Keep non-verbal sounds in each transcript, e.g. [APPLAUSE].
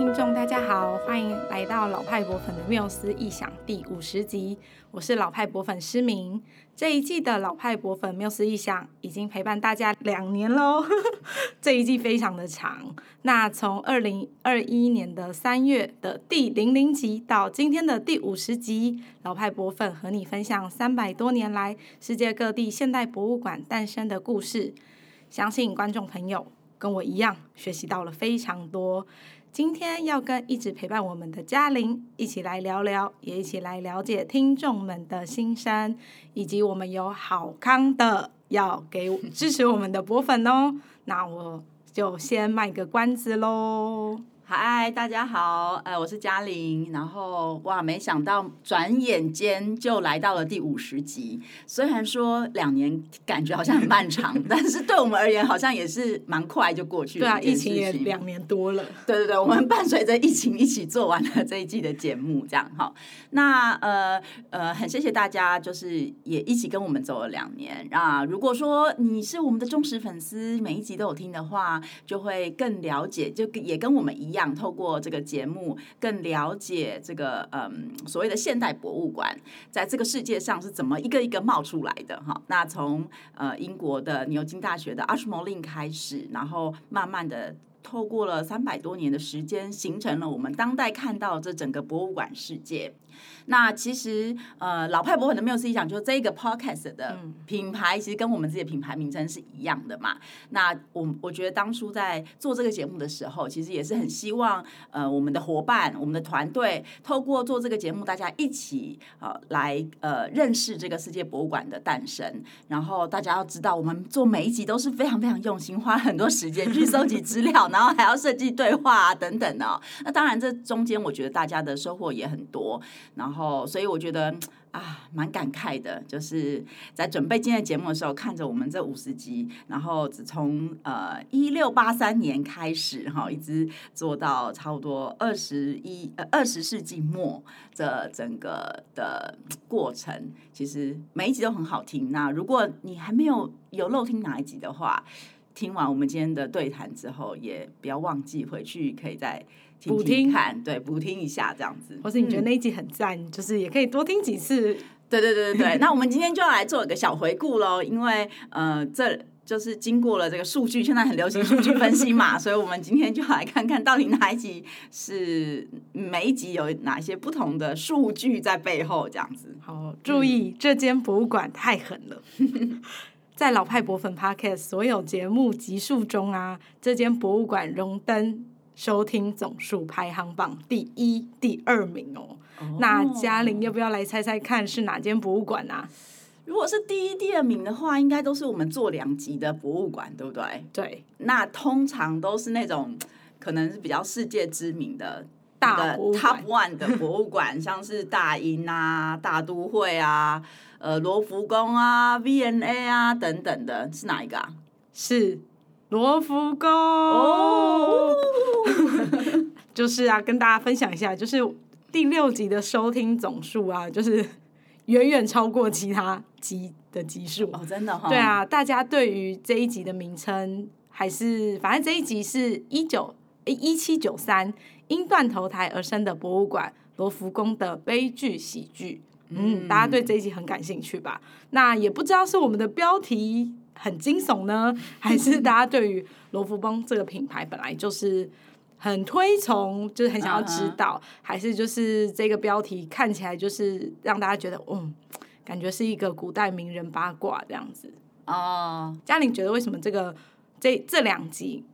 听众大家好，欢迎来到老派博粉的缪斯异想第五十集，我是老派博粉诗明。这一季的老派博粉缪斯异想已经陪伴大家两年喽，[LAUGHS] 这一季非常的长。那从二零二一年的三月的第零零集到今天的第五十集，老派博粉和你分享三百多年来世界各地现代博物馆诞生的故事，相信观众朋友跟我一样学习到了非常多。今天要跟一直陪伴我们的嘉玲一起来聊聊，也一起来了解听众们的心声，以及我们有好康的要给支持我们的博粉哦。那我就先卖个关子喽。嗨，大家好，呃，我是嘉玲，然后哇，没想到转眼间就来到了第五十集。虽然说两年感觉好像很漫长，[LAUGHS] 但是对我们而言好像也是蛮快就过去了。对啊，疫情也两年多了。对对对，我们伴随着疫情一起做完了这一季的节目，这样哈。那呃呃，很谢谢大家，就是也一起跟我们走了两年啊。如果说你是我们的忠实粉丝，每一集都有听的话，就会更了解，就也跟我们一样。想透过这个节目更了解这个嗯所谓的现代博物馆在这个世界上是怎么一个一个冒出来的哈。那从呃英国的牛津大学的阿什莫林开始，然后慢慢的透过了三百多年的时间，形成了我们当代看到这整个博物馆世界。那其实，呃，老派博粉的缪斯一想，就是这个 podcast 的品牌，其实跟我们自己的品牌名称是一样的嘛。那我我觉得当初在做这个节目的时候，其实也是很希望，呃，我们的伙伴、我们的团队，透过做这个节目，大家一起呃来呃认识这个世界博物馆的诞生。然后大家要知道，我们做每一集都是非常非常用心，花很多时间去搜集资料，然后还要设计对话啊等等的哦。那当然，这中间我觉得大家的收获也很多。然后，所以我觉得啊，蛮感慨的，就是在准备今天的节目的时候，看着我们这五十集，然后只从呃一六八三年开始哈，一直做到差不多二十一呃二十世纪末这整个的过程，其实每一集都很好听。那如果你还没有有漏听哪一集的话，听完我们今天的对谈之后，也不要忘记回去可以再。补听看，对，补听一下这样子，或是你觉得那一集很赞，嗯、就是也可以多听几次。对对对对对，[LAUGHS] 那我们今天就要来做一个小回顾喽，因为呃，这就是经过了这个数据，现在很流行数据分析嘛，所以我们今天就来看看到底哪一集是每一集有哪些不同的数据在背后这样子。好，注意、嗯、这间博物馆太狠了，[LAUGHS] 在老派博粉 Podcast 所有节目集数中啊，这间博物馆荣登。收听总数排行榜第一、第二名哦。Oh. 那嘉玲要不要来猜猜看是哪间博物馆啊？如果是第一、第二名的话，应该都是我们做两集的博物馆，对不对？对。那通常都是那种可能是比较世界知名的大 Top One 的博物馆，[LAUGHS] 像是大英啊、大都会啊、呃罗浮宫啊、V N A 啊等等的，是哪一个啊？是。罗浮宫哦，[LAUGHS] 就是啊，跟大家分享一下，就是第六集的收听总数啊，[LAUGHS] 就是远远超过其他集的集数哦，真的哈、哦。对啊，大家对于这一集的名称还是，反正这一集是一九诶一七九三因断头台而生的博物馆——罗浮宫的悲剧喜剧。嗯，大家对这一集很感兴趣吧？那也不知道是我们的标题。很惊悚呢，[LAUGHS] 还是大家对于罗浮宫这个品牌本来就是很推崇，就是很想要知道，uh. 还是就是这个标题看起来就是让大家觉得，嗯，感觉是一个古代名人八卦这样子。哦、uh，嘉.玲觉得为什么这个这这两集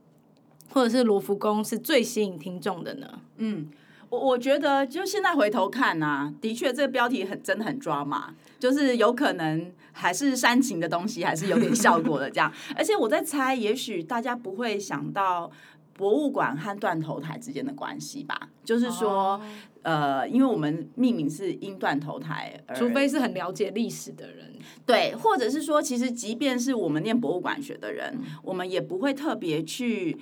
或者是罗浮宫是最吸引听众的呢？嗯。我我觉得，就现在回头看啊，的确这个标题很真的很抓马，就是有可能还是煽情的东西，还是有点效果的这样。[LAUGHS] 而且我在猜，也许大家不会想到博物馆和断头台之间的关系吧？就是说，oh. 呃，因为我们命名是因断头台，除非是很了解历史的人，对，或者是说，其实即便是我们念博物馆学的人，嗯、我们也不会特别去。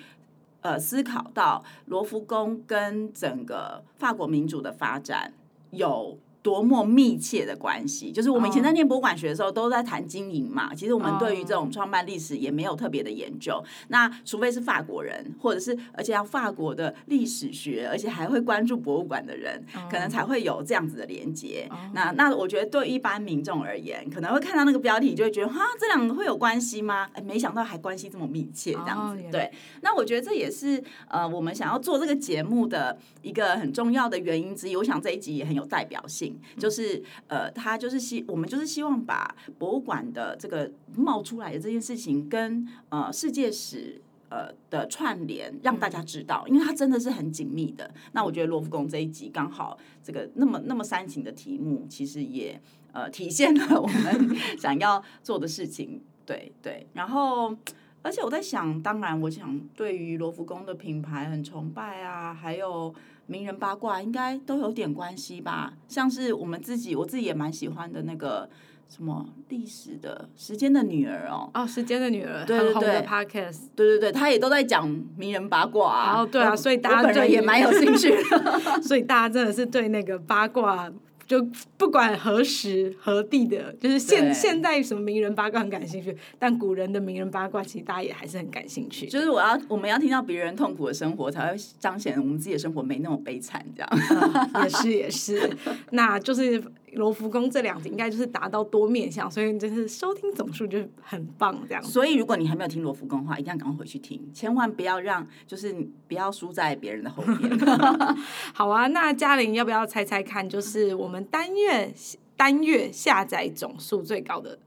呃，思考到罗浮宫跟整个法国民主的发展有多么密切的关系，就是我们以前在念博物馆学的时候，都在谈经营嘛。其实我们对于这种创办历史也没有特别的研究。那除非是法国人，或者是而且要法国的历史学，而且还会关注博物馆的人，可能才会有这样子的连接。那那我觉得对一般民众而言，可能会看到那个标题，就会觉得哈，这两个会有关系吗？哎，没想到还关系这么密切，这样子。对，那我觉得这也是呃，我们想要做这个节目的一个很重要的原因之一。我想这一集也很有代表性。就是呃，他就是希我们就是希望把博物馆的这个冒出来的这件事情跟呃世界史呃的串联，让大家知道，因为它真的是很紧密的。那我觉得罗浮宫这一集刚好这个那么那么煽情的题目，其实也呃体现了我们 [LAUGHS] 想要做的事情。对对，然后而且我在想，当然我想对于罗浮宫的品牌很崇拜啊，还有。名人八卦应该都有点关系吧，像是我们自己，我自己也蛮喜欢的那个什么历史的时间的女儿哦，哦，时间的女儿，对对对，podcast，对对对，他也都在讲名人八卦啊，哦，对啊，所以大家对也蛮有兴趣的，[LAUGHS] 所以大家真的是对那个八卦。就不管何时何地的，就是现现在什么名人八卦很感兴趣，但古人的名人八卦其实大家也还是很感兴趣。就是我要我们要听到别人痛苦的生活，才会彰显我们自己的生活没那么悲惨，这样。嗯、也是也是，那就是。罗浮宫这两集应该就是达到多面向，所以就是收听总数就很棒这样。所以如果你还没有听罗浮宫的话，一定要赶快回去听，千万不要让就是不要输在别人的后面。[LAUGHS] 好啊，那嘉玲要不要猜猜看？就是我们单月单月下载总数最高的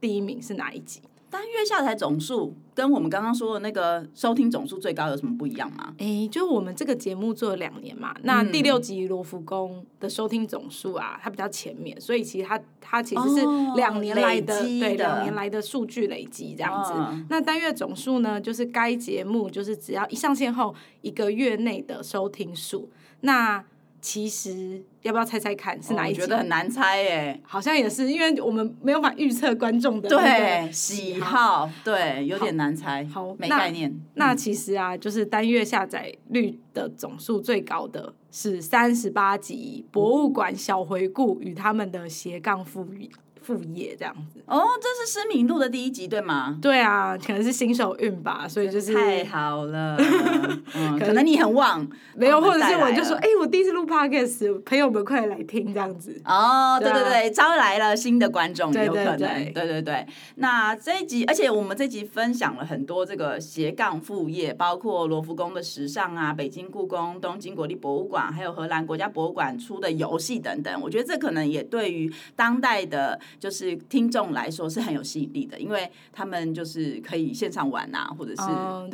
第一名是哪一集？单月下载总数跟我们刚刚说的那个收听总数最高有什么不一样吗？哎、欸，就我们这个节目做了两年嘛，那第六集罗浮宫的收听总数啊，它比较前面，所以其实它它其实是两年来的、对两年来的数据累积这样子。哦、那单月总数呢，就是该节目就是只要一上线后一个月内的收听数。那其实要不要猜猜看是哪一集？我觉得很难猜耶，好像也是，因为我们没有办法预测观众的对喜好，对，有点难猜，好，没概念。那，那其实啊，就是单月下载率的总数最高的是三十八集《博物馆小回顾与他们的斜杠富裕》。副业这样子哦，这是知名度的第一集对吗？对啊，可能是新手运吧，所以就是太好了。[LAUGHS] 嗯、可能你很旺，没有，或者是我就说，哎、欸，我第一次录 podcast，朋友们快来听这样子。哦，对对对，招来了新的观众，有可能。对对对，那这一集，而且我们这集分享了很多这个斜杠副业，包括罗浮宫的时尚啊，北京故宫、东京国立博物馆，还有荷兰国家博物馆出的游戏等等。我觉得这可能也对于当代的。就是听众来说是很有吸引力的，因为他们就是可以线上玩啊，或者是，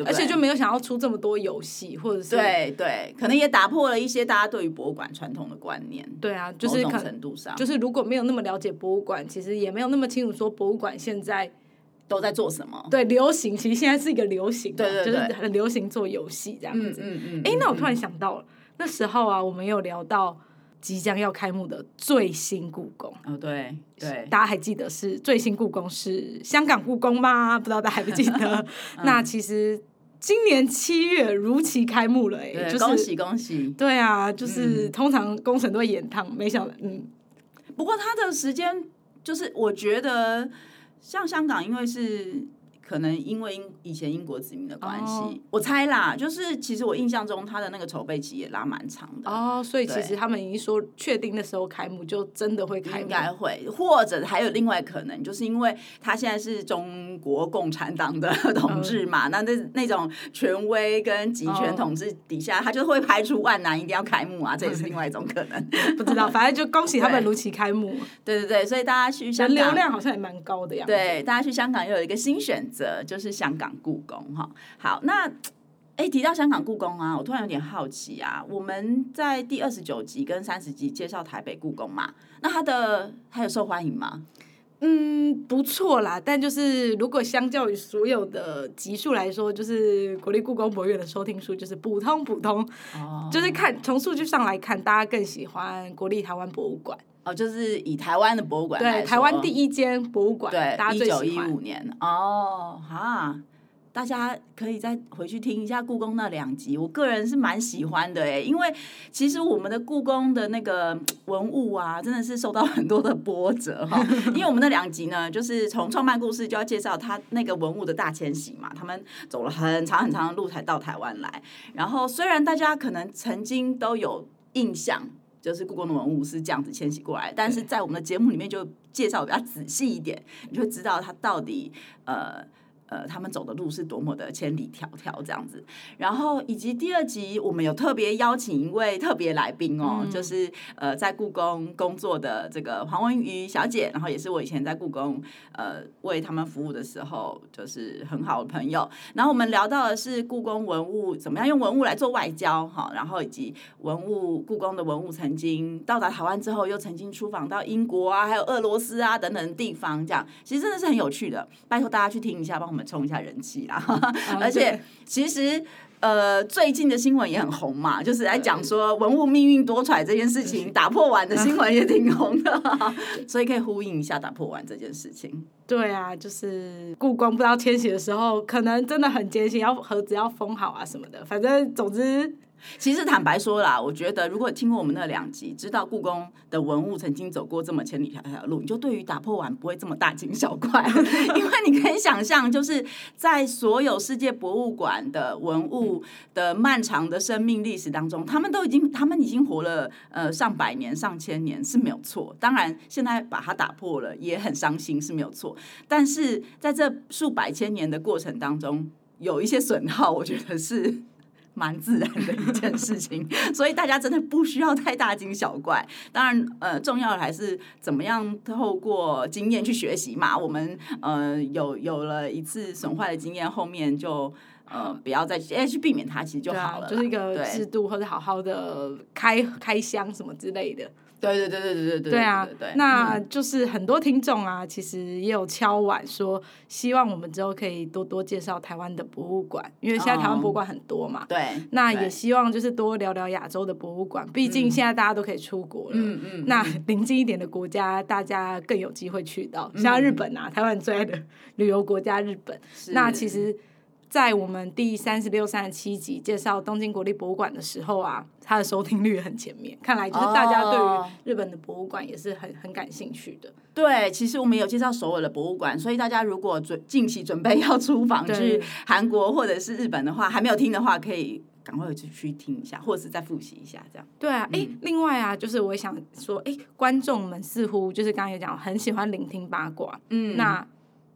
而且就没有想要出这么多游戏，或者是对对，可能也打破了一些大家对于博物馆传统的观念。对啊，就是某种程度上，就是如果没有那么了解博物馆，其实也没有那么清楚说博物馆现在都在做什么。对，流行其实现在是一个流行，对对对，就是很流行做游戏这样子。嗯嗯哎、嗯欸，那我突然想到了，那时候啊，我们有聊到。即将要开幕的最新故宫哦，对对，大家还记得是最新故宫是香港故宫吗？不知道大家还不记得？[LAUGHS] 嗯、那其实今年七月如期开幕了，哎，就是恭喜恭喜！对啊，就是通常工程都会延宕，没想到嗯，不过它的时间就是我觉得像香港，因为是。可能因为英以前英国殖民的关系，oh. 我猜啦，就是其实我印象中他的那个筹备期也拉蛮长的哦，oh, 所以其实他们已经说确定的时候开幕就真的会开幕，应该会，或者还有另外可能，就是因为他现在是中国共产党的 [LAUGHS] 统治嘛，oh. 那那那种权威跟集权统治底下，他就会排除万难一定要开幕啊，这也是另外一种可能，[LAUGHS] 不知道，反正就恭喜他们如期开幕，对对对，所以大家去香港流量好像也蛮高的样子，对，大家去香港又有一个新选择。就是香港故宫哈，好，那哎、[TSK] 欸、提到香港故宫啊，我突然有点好奇啊，我们在第二十九集跟三十集介绍台北故宫嘛，那它的还有受欢迎吗？嗯，不错啦，但就是如果相较于所有的集数来说，就是国立故宫博物院的收听数就是普通普通，哦，就是看从数据上来看，大家更喜欢国立台湾博物馆。哦，就是以台湾的博物馆对，台湾第一间博物馆，对。一九一五年，哦，哈，大家可以再回去听一下故宫那两集，我个人是蛮喜欢的诶，因为其实我们的故宫的那个文物啊，真的是受到很多的波折哈。[LAUGHS] 因为我们那两集呢，就是从创办故事就要介绍他那个文物的大迁徙嘛，他们走了很长很长的路才到台湾来。然后虽然大家可能曾经都有印象，就是故宫的文物是这样子迁徙过来，但是在我们的节目里面就介绍比较仔细一点，你就会知道它到底呃。呃，他们走的路是多么的千里迢迢这样子，然后以及第二集我们有特别邀请一位特别来宾哦，嗯、就是呃在故宫工作的这个黄文瑜小姐，然后也是我以前在故宫呃为他们服务的时候就是很好的朋友，然后我们聊到的是故宫文物怎么样用文物来做外交哈，然后以及文物故宫的文物曾经到达台湾之后又曾经出访到英国啊，还有俄罗斯啊等等地方，这样其实真的是很有趣的，拜托大家去听一下，帮我们。冲一下人气啦，[LAUGHS] 而且其实呃最近的新闻也很红嘛，就是来讲说文物命运多舛这件事情，[LAUGHS] 打破碗的新闻也挺红的，[LAUGHS] 所以可以呼应一下打破碗这件事情。对啊，就是故宫不知道迁徙的时候，可能真的很艰辛，要盒子要封好啊什么的，反正总之。其实坦白说啦，我觉得如果听过我们那两集，知道故宫的文物曾经走过这么千里迢迢的路，你就对于打破碗不会这么大惊小怪，[LAUGHS] 因为你可以想象，就是在所有世界博物馆的文物的漫长的生命历史当中，他们都已经，他们已经活了呃上百年、上千年是没有错。当然，现在把它打破了也很伤心是没有错，但是在这数百千年的过程当中，有一些损耗，我觉得是。蛮自然的一件事情，所以大家真的不需要太大惊小怪。当然，呃，重要的还是怎么样透过经验去学习嘛。我们呃有有了一次损坏的经验，后面就呃不要再哎去避免它，其实就好了。就是一个制度，或者好好的开开箱什么之类的。对对对对对对对。对啊，那就是很多听众啊，其实也有敲碗说，希望我们之后可以多多介绍台湾的博物馆，因为现在台湾博物馆很多嘛。对。那也希望就是多聊聊亚洲的博物馆，毕竟现在大家都可以出国了。嗯嗯。那临近一点的国家，大家更有机会去到，像日本啊，台湾最爱的旅游国家日本。那其实。在我们第三十六、三十七集介绍东京国立博物馆的时候啊，它的收听率很前面，看来就是大家对于日本的博物馆也是很很感兴趣的。对，其实我们有介绍首尔的博物馆，所以大家如果准近期准备要出访去韩国或者是日本的话，还没有听的话，可以赶快去去听一下，或者是再复习一下这样。对啊，哎、嗯，另外啊，就是我也想说，哎，观众们似乎就是刚刚有讲，很喜欢聆听八卦，嗯，那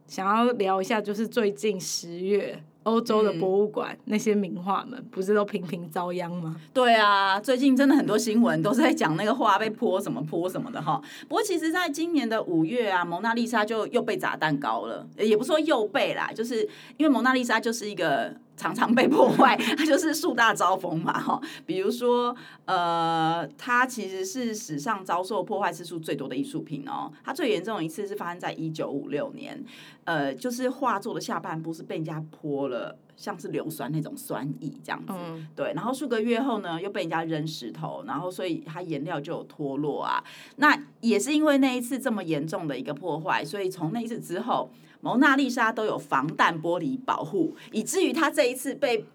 想要聊一下，就是最近十月。欧洲的博物馆、嗯、那些名画们不是都频频遭殃吗？对啊，最近真的很多新闻都是在讲那个画被泼什么泼什么的哈。不过其实，在今年的五月啊，蒙娜丽莎就又被砸蛋糕了，也不说又被啦，就是因为蒙娜丽莎就是一个。常常被破坏，[LAUGHS] 它就是树大招风嘛，哈。比如说，呃，它其实是史上遭受破坏次数最多的艺术品哦。它最严重的一次是发生在一九五六年，呃，就是画作的下半部是被人家泼了像是硫酸那种酸液这样子，嗯、对。然后数个月后呢，又被人家扔石头，然后所以它颜料就有脱落啊。那也是因为那一次这么严重的一个破坏，所以从那一次之后。蒙娜丽莎都有防弹玻璃保护，以至于她这一次被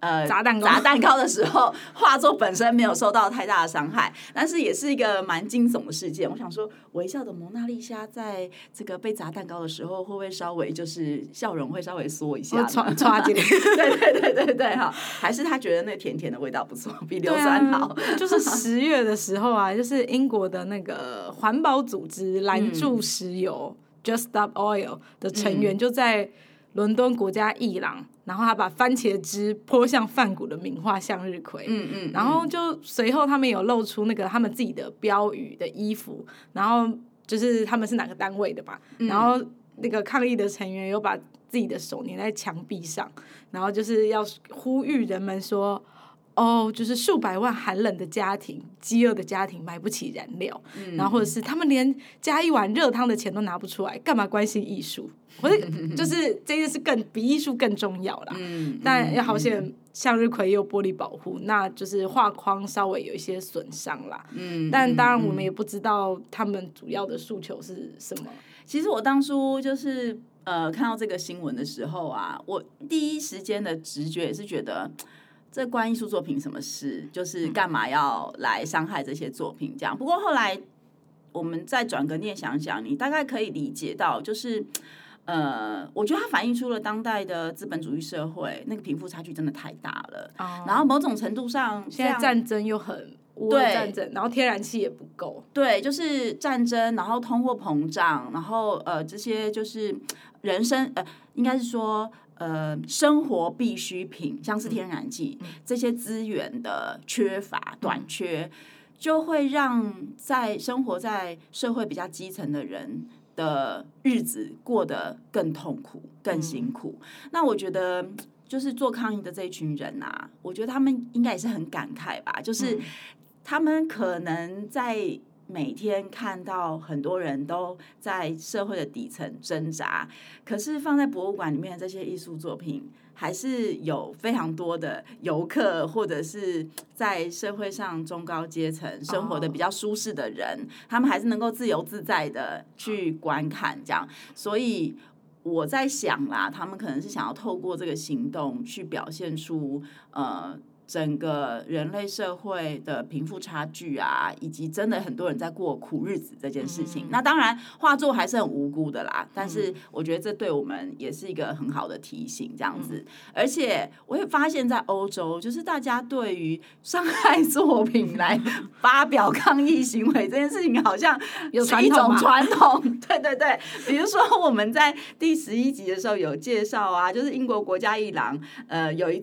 呃砸蛋糕砸蛋糕的时候，画作本身没有受到太大的伤害，但是也是一个蛮惊悚的事件。我想说，微笑的蒙娜丽莎在这个被砸蛋糕的时候，会不会稍微就是笑容会稍微缩一下？抓抓紧点，对对对对对哈，还是他觉得那甜甜的味道不错，比硫酸好。啊、就是十月的时候啊，就是英国的那个环保组织 [LAUGHS] 拦住石油。嗯 Just Stop Oil 的成员就在伦敦国家艺廊，嗯、然后他把番茄汁泼向梵谷的名画《向日葵》。嗯嗯，然后就随后他们有露出那个他们自己的标语的衣服，然后就是他们是哪个单位的吧？嗯、然后那个抗议的成员有把自己的手粘在墙壁上，然后就是要呼吁人们说。哦，oh, 就是数百万寒冷的家庭、饥饿的家庭买不起燃料，嗯、然后或者是他们连加一碗热汤的钱都拿不出来，干嘛关心艺术？或者 [LAUGHS] 就是这件事更比艺术更重要啦。嗯、但要好险，向日葵也有玻璃保护，那就是画框稍微有一些损伤啦。嗯、但当然我们也不知道他们主要的诉求是什么。其实我当初就是呃看到这个新闻的时候啊，我第一时间的直觉也是觉得。这关艺术作品什么事？就是干嘛要来伤害这些作品？这样。不过后来我们再转个念想想，你大概可以理解到，就是呃，我觉得它反映出了当代的资本主义社会那个贫富差距真的太大了。哦。然后某种程度上，现在战争又很对战争，然后天然气也不够。对，就是战争，然后通货膨胀，然后呃，这些就是人生呃，应该是说。呃，生活必需品，像是天然气、嗯、这些资源的缺乏、短缺，就会让在生活在社会比较基层的人的日子过得更痛苦、更辛苦。嗯、那我觉得，就是做抗议的这一群人啊，我觉得他们应该也是很感慨吧，就是他们可能在。每天看到很多人都在社会的底层挣扎，可是放在博物馆里面的这些艺术作品，还是有非常多的游客或者是在社会上中高阶层生活的比较舒适的人，oh. 他们还是能够自由自在的去观看这样。所以我在想啦，他们可能是想要透过这个行动去表现出呃。整个人类社会的贫富差距啊，以及真的很多人在过苦日子这件事情，嗯、那当然画作还是很无辜的啦。但是我觉得这对我们也是一个很好的提醒，这样子。嗯、而且我也发现，在欧洲，就是大家对于伤害作品来 [LAUGHS] 发表抗议行为这件事情，好像有一种传统。[LAUGHS] 对对对，比如说我们在第十一集的时候有介绍啊，就是英国国家艺廊，呃，有一。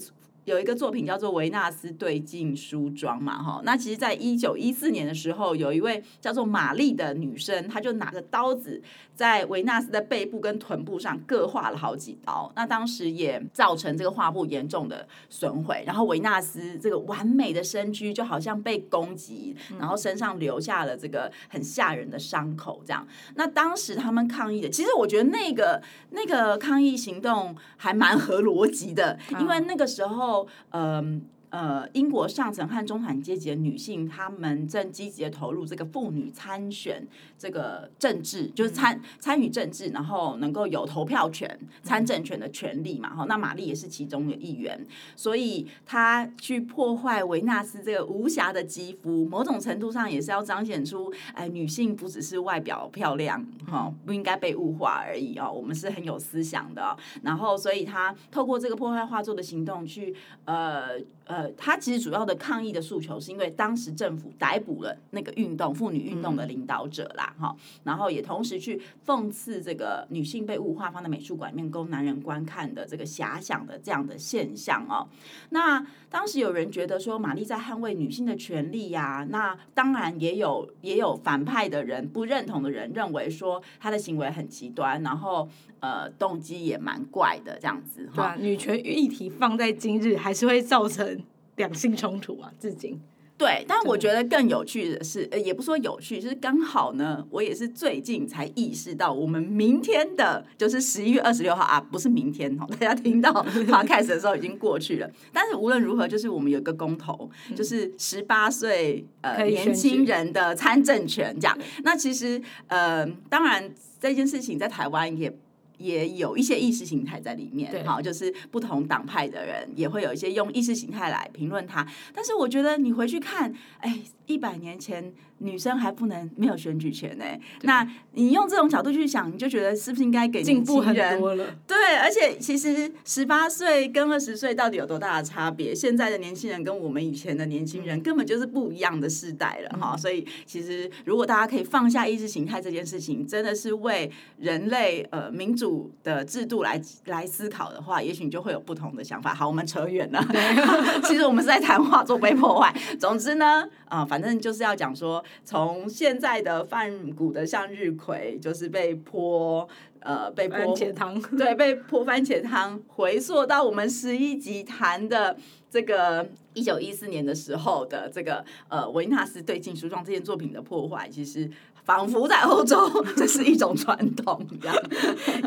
有一个作品叫做《维纳斯对镜梳妆》嘛，哈，那其实，在一九一四年的时候，有一位叫做玛丽的女生，她就拿着刀子在维纳斯的背部跟臀部上各划了好几刀，那当时也造成这个画布严重的损毁，然后维纳斯这个完美的身躯就好像被攻击，然后身上留下了这个很吓人的伤口，这样。那当时他们抗议的，其实我觉得那个那个抗议行动还蛮合逻辑的，因为那个时候。嗯。呃，英国上层和中产阶级的女性，她们正积极的投入这个妇女参选这个政治，就是参参与政治，然后能够有投票权、参政权的权利嘛。哈，那玛丽也是其中的一员，所以她去破坏维纳斯这个无瑕的肌肤，某种程度上也是要彰显出，哎，女性不只是外表漂亮，哈，不应该被物化而已哦。我们是很有思想的，然后，所以她透过这个破坏画作的行动去，呃。呃，他其实主要的抗议的诉求，是因为当时政府逮捕了那个运动妇女运动的领导者啦，哈、嗯，然后也同时去讽刺这个女性被物化放在美术馆面供男人观看的这个遐想的这样的现象哦。那当时有人觉得说，玛丽在捍卫女性的权利呀、啊，那当然也有也有反派的人不认同的人认为说她的行为很极端，然后呃动机也蛮怪的这样子。对啊，女权议题放在今日还是会造成。两性冲突啊，至今。对，但我觉得更有趣的是，呃，也不说有趣，就是刚好呢，我也是最近才意识到，我们明天的，就是十一月二十六号啊，不是明天哦，[LAUGHS] 大家听到 [LAUGHS] podcast 的时候已经过去了。但是无论如何，就是我们有一个公投，就是十八岁呃年轻人的参政权这样。那其实呃，当然这件事情在台湾也。也有一些意识形态在里面，好，就是不同党派的人也会有一些用意识形态来评论他。但是我觉得你回去看，哎，一百年前。女生还不能没有选举权呢？那你用这种角度去想，你就觉得是不是应该给年轻人？对，而且其实十八岁跟二十岁到底有多大的差别？现在的年轻人跟我们以前的年轻人根本就是不一样的世代了哈。所以其实如果大家可以放下意识形态这件事情，真的是为人类呃民主的制度来来思考的话，也许你就会有不同的想法。好，我们扯远了。[LAUGHS] 其实我们是在谈话做被破坏。总之呢，啊、呃，反正就是要讲说。从现在的泛古的向日葵，就是被泼呃被泼番茄汤，对，被泼番茄汤，回溯到我们十一集谈的这个一九一四年的时候的这个呃维纳斯对镜梳妆这件作品的破坏，其实。仿佛在欧洲，这是一种传统，这样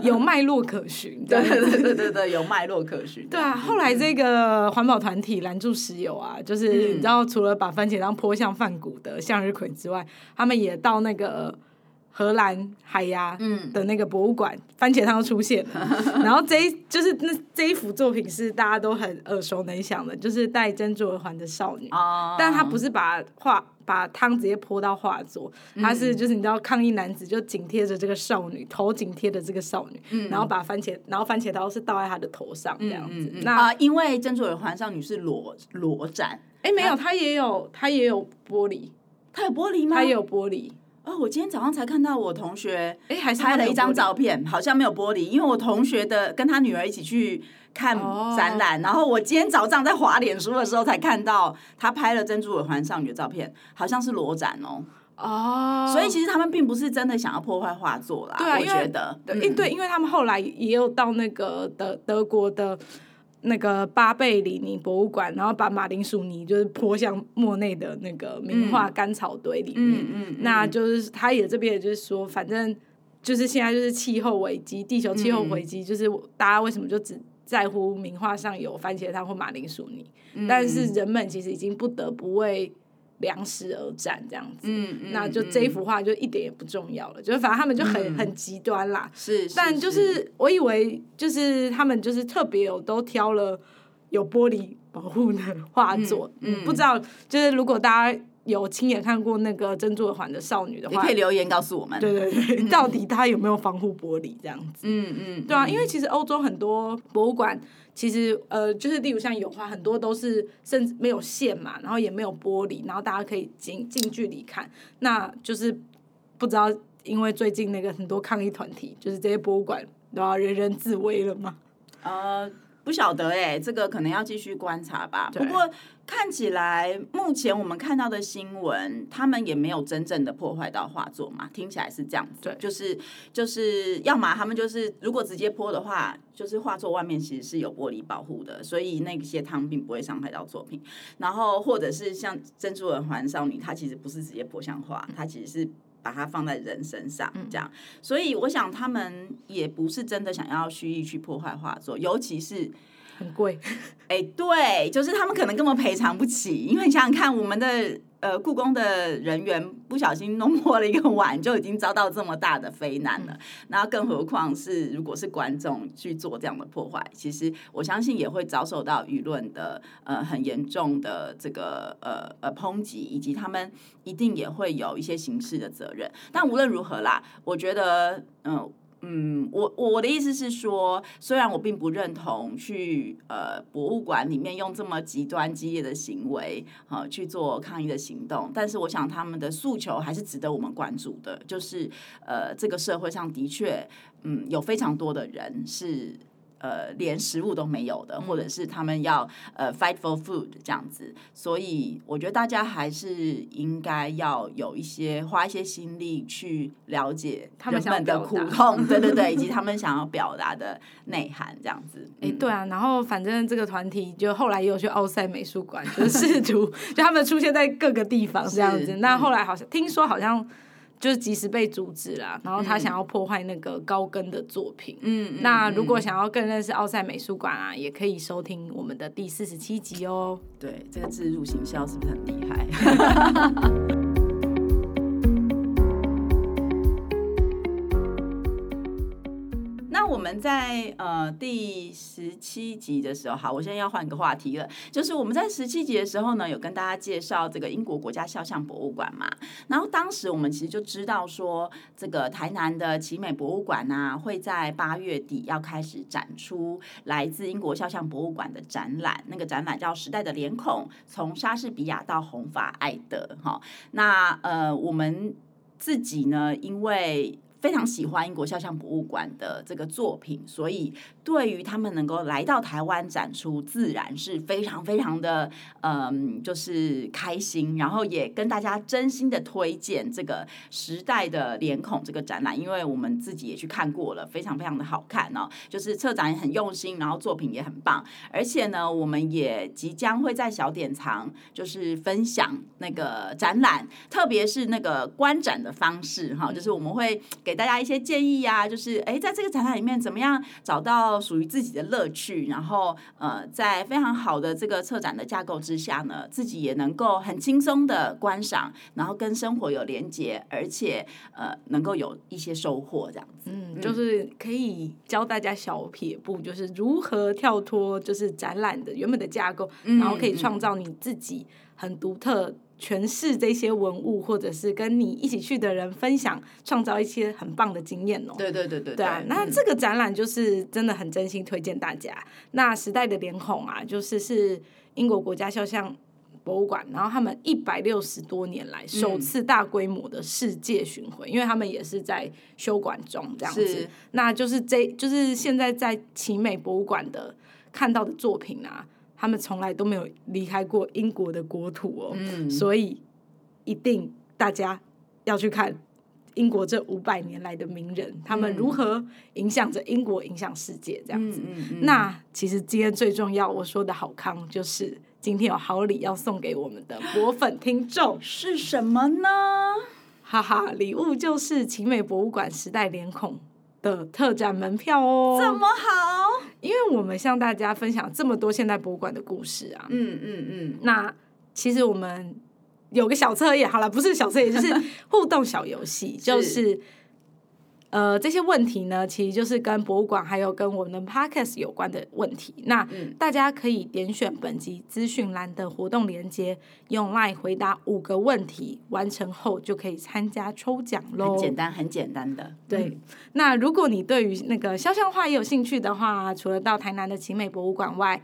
有脉络可循。对对对对对，有脉络可循。对啊，后来这个环保团体拦住石油啊，就是你知道，除了把番茄当泼向梵谷的向日葵之外，他们也到那个荷兰海牙的那个博物馆，嗯、番茄汤出现了。[LAUGHS] 然后这一就是那这一幅作品是大家都很耳熟能详的，就是戴珍珠耳环的少女。哦、但她不是把画把汤直接泼到画作，她是就是你知道抗议男子就紧贴着这个少女，头紧贴着这个少女，嗯、然后把番茄然后番茄刀是倒在她的头上这样子。那、呃、因为珍珠耳环少女是裸裸展，哎、欸，没有，她也有她也有玻璃，它有玻璃吗？它也有玻璃。哦，我今天早上才看到我同学哎，还拍了一张照片，好像没有玻璃，因为我同学的跟他女儿一起去看展览，然后我今天早上在滑脸书的时候才看到他拍了珍珠耳环少女的照片，好像是裸展哦。哦，所以其实他们并不是真的想要破坏画作啦，对啊，我觉得，对，对，因为他们后来也有到那个德德国的。那个巴贝里尼博物馆，然后把马铃薯泥就是泼向莫内的那个名画干草堆里面。嗯嗯嗯、那就是他也这边也就是说，反正就是现在就是气候危机，地球气候危机，就是大家为什么就只在乎名画上有番茄汤或马铃薯泥？嗯、但是人们其实已经不得不为。粮食而战这样子，嗯嗯、那就这一幅画就一点也不重要了，嗯、就是反正他们就很、嗯、很极端啦。是，但就是我以为就是他们就是特别有都挑了有玻璃保护的画作，不知道就是如果大家有亲眼看过那个珍珠耳环的少女的话，你可以留言告诉我们。对对对，嗯、[LAUGHS] 到底它有没有防护玻璃这样子？嗯嗯，嗯对啊，因为其实欧洲很多博物馆。其实，呃，就是例如像油画，很多都是甚至没有线嘛，然后也没有玻璃，然后大家可以近近距离看。那就是不知道，因为最近那个很多抗议团体，就是这些博物馆都要人人自危了吗？啊。不晓得哎、欸，这个可能要继续观察吧。不过看起来，目前我们看到的新闻，他们也没有真正的破坏到画作嘛。听起来是这样子，对就是就是，要么他们就是，如果直接泼的话，就是画作外面其实是有玻璃保护的，所以那些汤并不会伤害到作品。然后或者是像珍珠耳环少女，它其实不是直接泼向画，它其实是。把它放在人身上，这样，所以我想他们也不是真的想要蓄意去破坏画作，尤其是很贵，[LAUGHS] 哎，对，就是他们可能根本赔偿不起，因为你想想看，我们的。呃，故宫的人员不小心弄破了一个碗，就已经遭到这么大的非难了。那、嗯、更何况是如果是观众去做这样的破坏，其实我相信也会遭受到舆论的呃很严重的这个呃呃抨击，以及他们一定也会有一些刑事的责任。但无论如何啦，我觉得嗯。呃嗯，我我的意思是说，虽然我并不认同去呃博物馆里面用这么极端激烈的行为，呃，去做抗议的行动，但是我想他们的诉求还是值得我们关注的，就是呃这个社会上的确，嗯，有非常多的人是。呃，连食物都没有的，或者是他们要呃 fight for food 这样子，所以我觉得大家还是应该要有一些花一些心力去了解他们的苦痛，对对 [LAUGHS] 对，以及他们想要表达的内涵这样子。哎、嗯，对啊，然后反正这个团体就后来也有去奥赛美术馆，就是试图 [LAUGHS] 就他们出现在各个地方这样子。是那后来好像、嗯、听说好像。就是及时被阻止啦，然后他想要破坏那个高更的作品。嗯，那如果想要更认识奥赛美术馆啊，也可以收听我们的第四十七集哦。对，这个自入行销是不是很厉害？[LAUGHS] 们在呃第十七集的时候，好，我现在要换个话题了。就是我们在十七集的时候呢，有跟大家介绍这个英国国家肖像博物馆嘛。然后当时我们其实就知道说，这个台南的奇美博物馆呢，会在八月底要开始展出来自英国肖像博物馆的展览。那个展览叫《时代的脸孔：从莎士比亚到红发爱德》哈。那呃，我们自己呢，因为非常喜欢英国肖像博物馆的这个作品，所以对于他们能够来到台湾展出，自然是非常非常的嗯，就是开心。然后也跟大家真心的推荐这个时代的脸孔这个展览，因为我们自己也去看过了，非常非常的好看哦。就是策展也很用心，然后作品也很棒。而且呢，我们也即将会在小典藏就是分享那个展览，特别是那个观展的方式哈，就是我们会给。大家一些建议呀、啊，就是哎，在这个展览里面怎么样找到属于自己的乐趣，然后呃，在非常好的这个策展的架构之下呢，自己也能够很轻松的观赏，然后跟生活有连接，而且呃，能够有一些收获，这样子。嗯，就是可以教大家小撇步，就是如何跳脱就是展览的原本的架构，然后可以创造你自己很独特。诠释这些文物，或者是跟你一起去的人分享，创造一些很棒的经验哦。对对对对，对啊，那这个展览就是真的很真心推荐大家。那时代的脸孔啊，就是是英国国家肖像博物馆，然后他们一百六十多年来首次大规模的世界巡回，因为他们也是在修馆中这样子。那就是这就是现在在奇美博物馆的看到的作品啊。他们从来都没有离开过英国的国土哦，嗯，所以一定大家要去看英国这五百年来的名人，他们如何影响着英国，影响世界这样子。那其实今天最重要，我说的好康就是今天有好礼要送给我们的果粉听众，是什么呢？哈哈，礼物就是奇美博物馆时代脸孔的特展门票哦。这么好？因为我们向大家分享这么多现代博物馆的故事啊，嗯嗯嗯，那其实我们有个小测验，好了，不是小测验，就是互动小游戏，就是。呃，这些问题呢，其实就是跟博物馆还有跟我们的 Podcast 有关的问题。那大家可以点选本集资讯栏的活动链接，用 LINE 回答五个问题，完成后就可以参加抽奖喽。很简单，很简单的。对，嗯、那如果你对于那个肖像画也有兴趣的话，除了到台南的奇美博物馆外，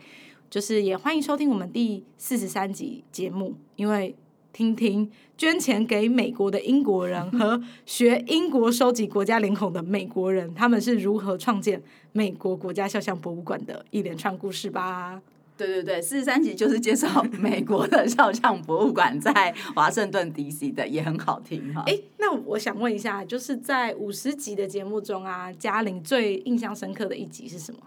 就是也欢迎收听我们第四十三集节目，因为。听听捐钱给美国的英国人和学英国收集国家脸孔的美国人，他们是如何创建美国国家肖像博物馆的一连串故事吧。对对对，四十三集就是介绍美国的肖像博物馆在华盛顿 DC 的，也很好听哈。哎，那我想问一下，就是在五十集的节目中啊，嘉玲最印象深刻的一集是什么？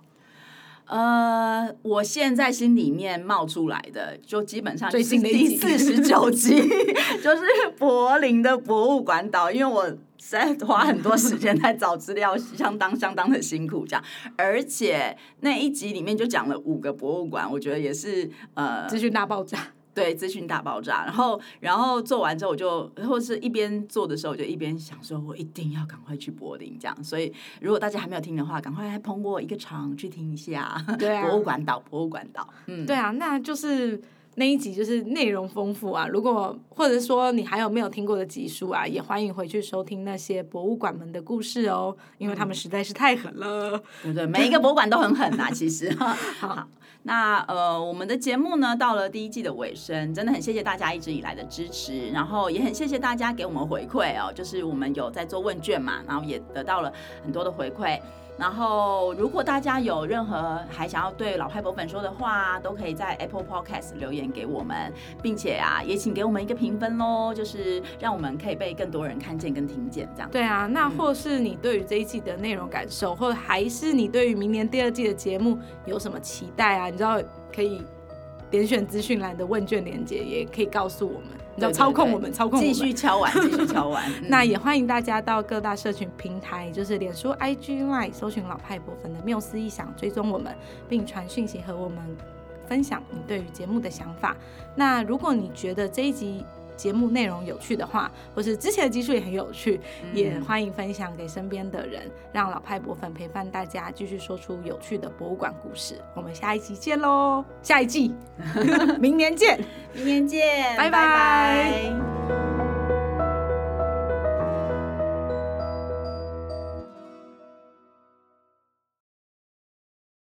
呃，我现在心里面冒出来的，就基本上就是第四十九集，[LAUGHS] 就是柏林的博物馆岛，因为我实在花很多时间在找资料，相当相当的辛苦，这样，而且那一集里面就讲了五个博物馆，我觉得也是呃，资讯大爆炸。对，资讯大爆炸，然后，然后做完之后，我就或是一边做的时候，我就一边想说，我一定要赶快去柏林，这样。所以，如果大家还没有听的话，赶快来捧我一个场去听一下。对啊，博物馆岛，博物馆岛。嗯，对啊，那就是那一集就是内容丰富啊。如果或者说你还有没有听过的集数啊，也欢迎回去收听那些博物馆们的故事哦，因为他们实在是太狠了。对对，每一个博物馆都很狠啊，其实。[LAUGHS] [LAUGHS] 好。好那呃，我们的节目呢，到了第一季的尾声，真的很谢谢大家一直以来的支持，然后也很谢谢大家给我们回馈哦，就是我们有在做问卷嘛，然后也得到了很多的回馈。然后，如果大家有任何还想要对老派博粉说的话，都可以在 Apple Podcast 留言给我们，并且啊，也请给我们一个评分喽，就是让我们可以被更多人看见跟听见，这样。对啊，那或是你对于这一季的内容感受，或者还是你对于明年第二季的节目有什么期待啊？你知道可以点选资讯栏的问卷连接，也可以告诉我们。你知道操控我们，操控我们，继续敲完，[LAUGHS] 继续敲完。[LAUGHS] 那也欢迎大家到各大社群平台，就是脸书、IG、Line，搜寻老派博粉的缪斯异想，追踪我们，并传讯息和我们分享你对于节目的想法。那如果你觉得这一集，节目内容有趣的话，或是之前的集数也很有趣，嗯、也欢迎分享给身边的人，让老派博粉陪伴大家继续说出有趣的博物馆故事。我们下一期见喽！下一季，[LAUGHS] 明年见，明年见，拜拜。拜拜。